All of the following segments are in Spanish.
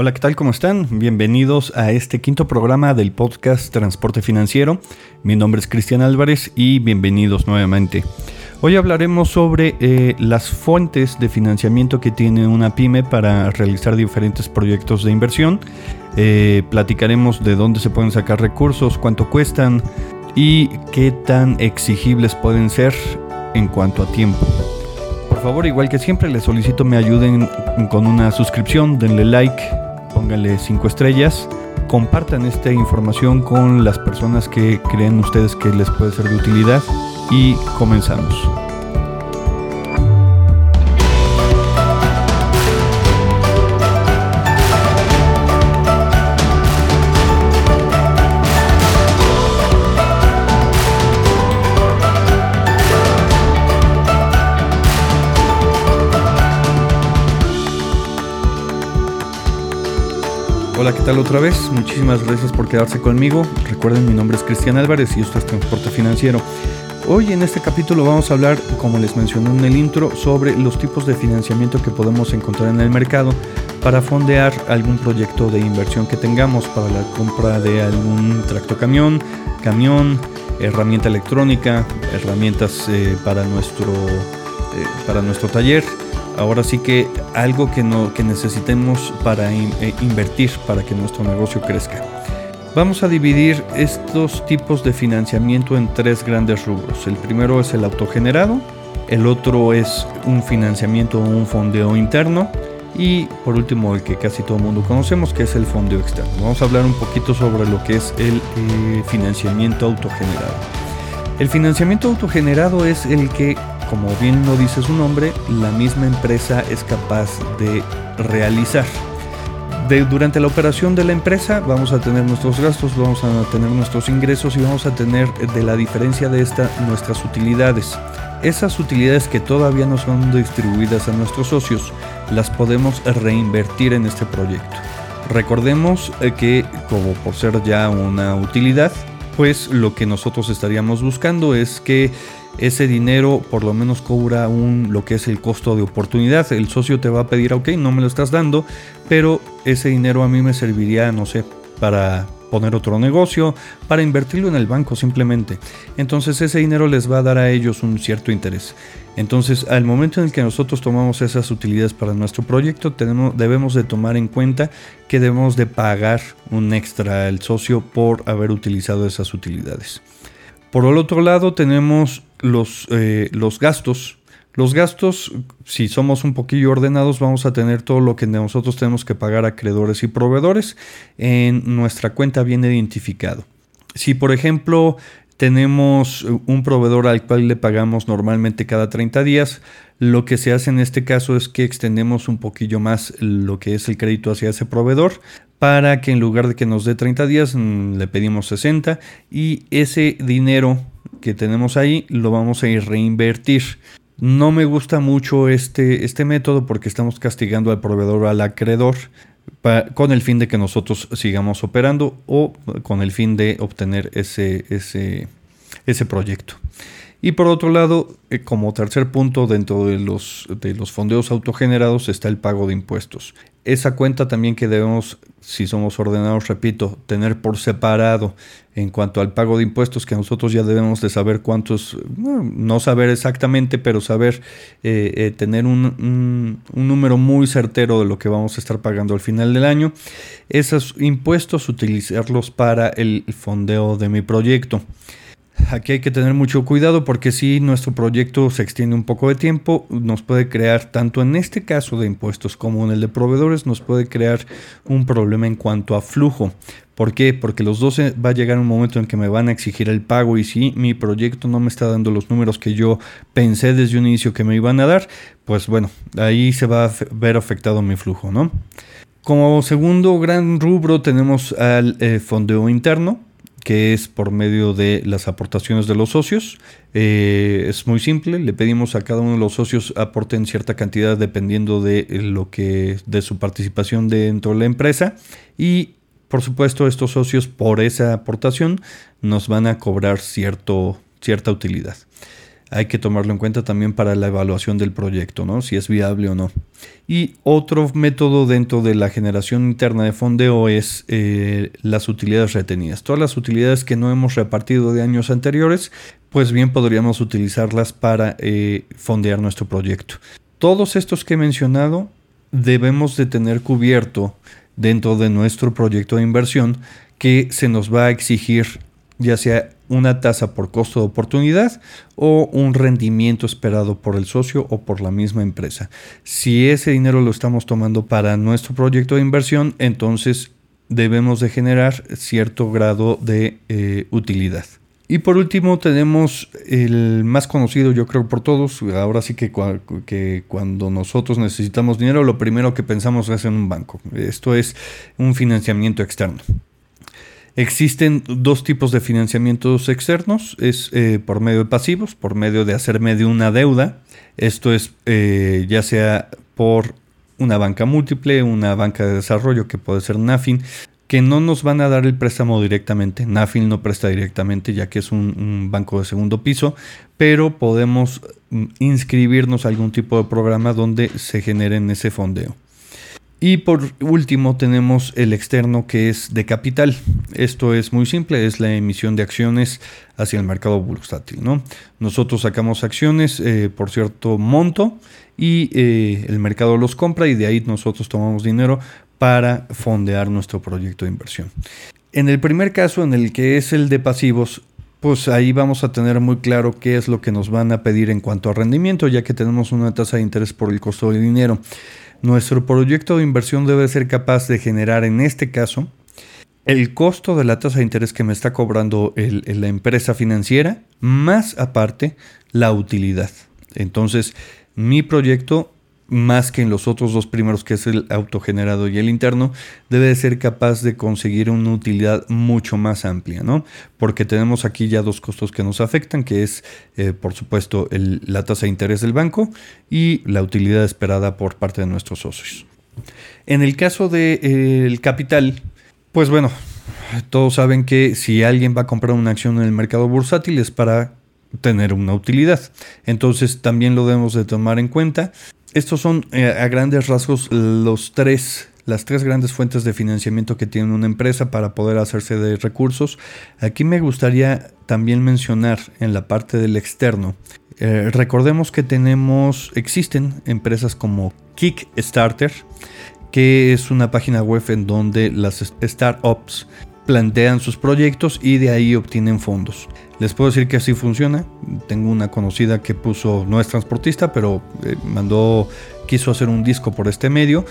Hola, ¿qué tal? ¿Cómo están? Bienvenidos a este quinto programa del podcast Transporte Financiero. Mi nombre es Cristian Álvarez y bienvenidos nuevamente. Hoy hablaremos sobre eh, las fuentes de financiamiento que tiene una pyme para realizar diferentes proyectos de inversión. Eh, platicaremos de dónde se pueden sacar recursos, cuánto cuestan y qué tan exigibles pueden ser en cuanto a tiempo. Por favor, igual que siempre, les solicito me ayuden con una suscripción, denle like, pónganle 5 estrellas, compartan esta información con las personas que creen ustedes que les puede ser de utilidad y comenzamos. Hola, ¿qué tal otra vez? Muchísimas gracias por quedarse conmigo. Recuerden, mi nombre es Cristian Álvarez y esto es Transporte Financiero. Hoy en este capítulo vamos a hablar, como les mencioné en el intro, sobre los tipos de financiamiento que podemos encontrar en el mercado para fondear algún proyecto de inversión que tengamos para la compra de algún tractocamión, camión, herramienta electrónica, herramientas eh, para, nuestro, eh, para nuestro taller ahora sí que algo que, necesitemos para eh, invertir para que nuestro negocio crezca. Vamos a dividir estos tipos de financiamiento en tres grandes rubros. El primero es el autogenerado, el otro es un financiamiento o un fondeo interno y por último el que casi todo el mundo conocemos que es el fondeo externo. Vamos a hablar un poquito sobre lo que es el eh, financiamiento autogenerado. El financiamiento autogenerado es el que como bien lo dice su nombre, la misma empresa es capaz de realizar. durante la operación de la empresa vamos a tener nuestros gastos, vamos a tener nuestros ingresos y vamos a tener de la diferencia de esta nuestras utilidades. Esas utilidades que todavía no son distribuidas a nuestros socios las podemos reinvertir en este proyecto. Recordemos eh, que como por ser ya una utilidad, pues lo que nosotros estaríamos buscando es que ese dinero por lo menos cobra un, lo que es el costo de oportunidad. El socio te va a pedir, ok, no me lo estás dando, pero ese dinero a mí me serviría, no sé, para poner otro negocio, para invertirlo en el banco simplemente. Entonces ese dinero les va a dar a ellos un cierto interés. Entonces al momento en el que nosotros tomamos esas utilidades para nuestro proyecto, tenemos, debemos de tomar en cuenta que debemos de pagar un extra al socio por haber utilizado esas utilidades. Por el otro lado tenemos los, eh, los gastos. Los gastos, si somos un poquillo ordenados, vamos a tener todo lo que nosotros tenemos que pagar a acreedores y proveedores en nuestra cuenta bien identificado. Si por ejemplo tenemos un proveedor al cual le pagamos normalmente cada 30 días, lo que se hace en este caso es que extendemos un poquillo más lo que es el crédito hacia ese proveedor para que en lugar de que nos dé 30 días mm, le pedimos 60 y ese dinero que tenemos ahí lo vamos a ir reinvertir. No me gusta mucho este, este método porque estamos castigando al proveedor al acreedor con el fin de que nosotros sigamos operando o con el fin de obtener ese, ese, ese proyecto. Y por otro lado, eh, como tercer punto dentro de los, de los fondeos autogenerados está el pago de impuestos. Esa cuenta también que debemos, si somos ordenados, repito, tener por separado en cuanto al pago de impuestos, que nosotros ya debemos de saber cuántos, no saber exactamente, pero saber eh, eh, tener un, un, número muy certero de lo que vamos a estar pagando al final del año. Esos impuestos, utilizarlos para el fondeo de mi proyecto. Aquí hay que tener mucho cuidado porque si nuestro proyecto se extiende un poco de tiempo, nos puede crear, tanto en este caso de impuestos como en el de proveedores, nos puede crear un problema en cuanto a flujo. ¿Por qué? Porque los dos va a llegar un momento en que me van a exigir el pago y si mi proyecto no me está dando los números que yo pensé desde un inicio que me iban a dar, pues bueno, ahí se va a ver afectado mi flujo, ¿no? Como segundo gran rubro tenemos al eh, fondeo interno, que es por medio de las aportaciones de los socios. Eh, es muy simple, le pedimos a cada uno de los socios aporten cierta cantidad dependiendo de lo que de su participación dentro de la empresa y por supuesto estos socios por esa aportación nos van a cobrar cierto, cierta utilidad. Hay que tomarlo en cuenta también para la evaluación del proyecto, ¿no? Si es viable o no. Y otro método dentro de la generación interna de fondeo es eh, las utilidades retenidas. Todas las utilidades que no hemos repartido de años anteriores, pues bien podríamos utilizarlas para eh, fondear nuestro proyecto. Todos estos que he mencionado debemos de tener cubierto dentro de nuestro proyecto de inversión que se nos va a exigir ya sea una tasa por costo de oportunidad o un rendimiento esperado por el socio o por la misma empresa. Si ese dinero lo estamos tomando para nuestro proyecto de inversión, entonces debemos de generar cierto grado de eh, utilidad. Y por último tenemos el más conocido yo creo por todos, ahora sí que, que, cuando nosotros necesitamos dinero lo primero que pensamos es en un banco. Esto es un financiamiento externo. Existen dos tipos de financiamientos externos, es eh, por medio de pasivos, por medio de hacer medio una deuda. Esto es eh, ya sea por una banca múltiple, una banca de desarrollo que puede ser NAFIN, que no nos van a dar el préstamo directamente. NAFIN no presta directamente ya que es un, banco de segundo piso, pero podemos mm, inscribirnos a algún tipo de programa donde se genere ese fondeo. Y por último tenemos el externo que es de capital. Esto es muy simple, es la emisión de acciones hacia el mercado bursátil. ¿no? Nosotros sacamos acciones eh, por cierto monto y eh, el mercado los compra y de ahí nosotros tomamos dinero para fondear nuestro proyecto de inversión. En el primer caso, en el que es el de pasivos, pues ahí vamos a tener muy claro qué es lo que nos van a pedir en cuanto a rendimiento, ya que tenemos una tasa de interés por el costo del dinero. Nuestro proyecto de inversión debe ser capaz de generar, en este caso, el costo de la tasa de interés que me está cobrando la empresa financiera, más aparte la utilidad. Entonces, mi proyecto más que en los otros dos primeros, que es el autogenerado y el interno, debe ser capaz de conseguir una utilidad mucho más amplia, ¿no? Porque tenemos aquí ya dos costos que nos afectan, que es, eh, por supuesto, la tasa de interés del banco y la utilidad esperada por parte de nuestros socios. En el caso del eh, capital, pues bueno, todos saben que si alguien va a comprar una acción en el mercado bursátil es para tener una utilidad. Entonces también lo debemos de tomar en cuenta estos son eh, a grandes rasgos los tres, las tres grandes fuentes de financiamiento que tiene una empresa para poder hacerse de recursos. Aquí me gustaría también mencionar en la parte del externo. Eh, recordemos que tenemos, existen empresas como Kickstarter, que es una página web en donde las startups plantean sus proyectos y de ahí obtienen fondos. Les puedo decir que así funciona. Tengo una conocida que puso, no es transportista, pero eh, mandó, quiso hacer un disco por este medio.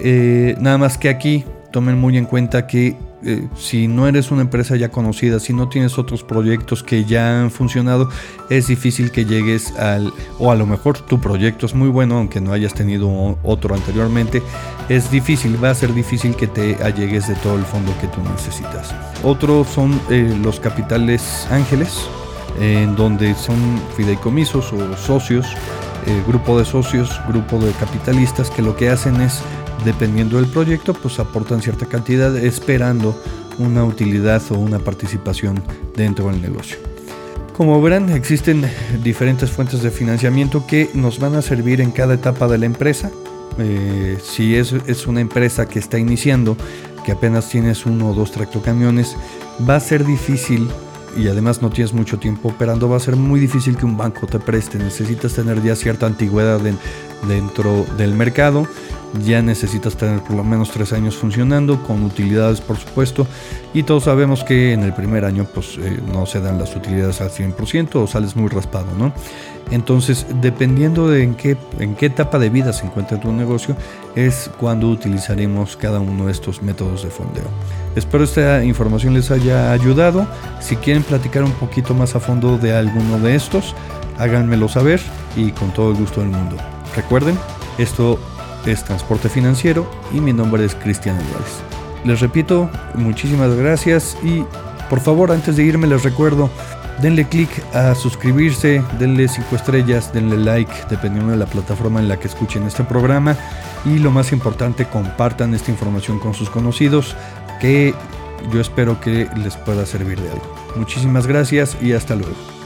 Eh, nada más que aquí tomen muy en cuenta que eh, si no eres una empresa ya conocida, si no tienes otros proyectos que ya han funcionado, es difícil que llegues al, o a lo mejor tu proyecto es muy bueno, aunque no hayas tenido otro anteriormente, es difícil, va a ser difícil que te allegues de todo el fondo que tú necesitas. Otro son los capitales ángeles, en donde son fideicomisos o socios, eh, grupo de socios, grupo de capitalistas que lo que hacen es dependiendo del proyecto, pues aportan cierta cantidad esperando una utilidad o una participación dentro del negocio. Como verán, existen diferentes fuentes de financiamiento que nos van a servir en cada etapa de la empresa. Eh, si es, es, una empresa que está iniciando, que apenas tienes uno o dos tractocamiones, va a ser difícil y además no tienes mucho tiempo operando, va a ser muy difícil que un banco te preste. Necesitas tener ya cierta antigüedad dentro del mercado ya necesitas tener por lo menos tres años funcionando, con utilidades por supuesto, y todos sabemos que en el primer año pues eh, no se dan las utilidades al 100% o sales muy raspado, ¿no? Entonces, dependiendo de en qué, en qué etapa de vida se encuentra tu negocio, es cuando utilizaremos cada uno de estos métodos de fondeo. Espero esta información les haya ayudado. Si quieren platicar un poquito más a fondo de alguno de estos, háganmelo saber y con todo el gusto del mundo. Recuerden, esto es Transporte Financiero y mi nombre es Cristian Álvarez. Les repito, muchísimas gracias y por favor antes de irme les recuerdo, denle click a suscribirse, denle 5 estrellas, denle like dependiendo de la plataforma en la que escuchen este programa y lo más importante compartan esta información con sus conocidos que yo espero que les pueda servir de algo. Muchísimas gracias y hasta luego.